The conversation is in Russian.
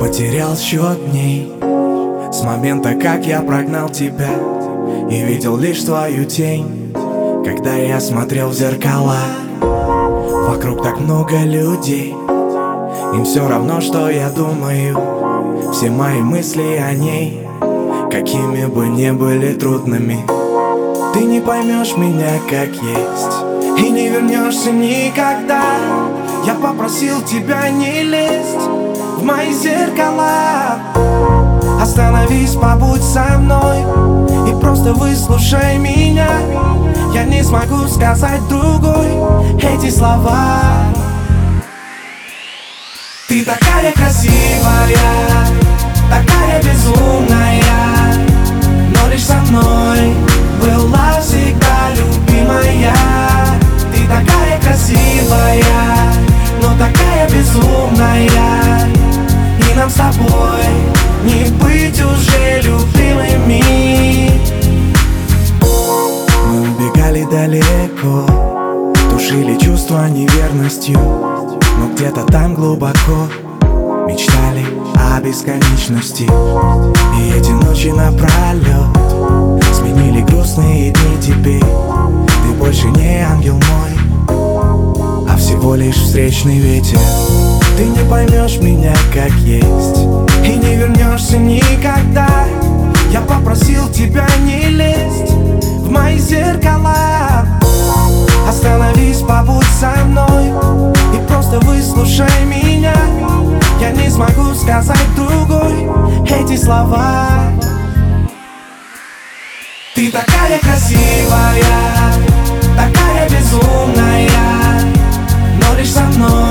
считал счет дней. С момента, как я прогнал тебя И видел лишь твою тень. Когда я смотрел в зеркала Вокруг так много людей. Им все равно, что я думаю Все мои мысли о ней Какими бы ни были трудными. Ты не поймешь меня как есть И не вернешься никогда. Я попросил тебя не лезть мои зеркала. Остановись, побудь со мной И просто выслушай меня. Я не смогу сказать другой Эти слова. Ты такая красивая Такая безумная далеко. Тушили чувства неверностью Но где-то там глубоко. Мечтали о бесконечности. И эти ночи напролет Сменили грустные дни теперь. Ты больше не ангел мой А всего лишь встречный ветер. Ты не поймешь меня как есть И не вернешься никогда. Я попросил тебя не лезть смогу сказать другой Эти слова. Ты такая красивая Такая безумная Но лишь со мной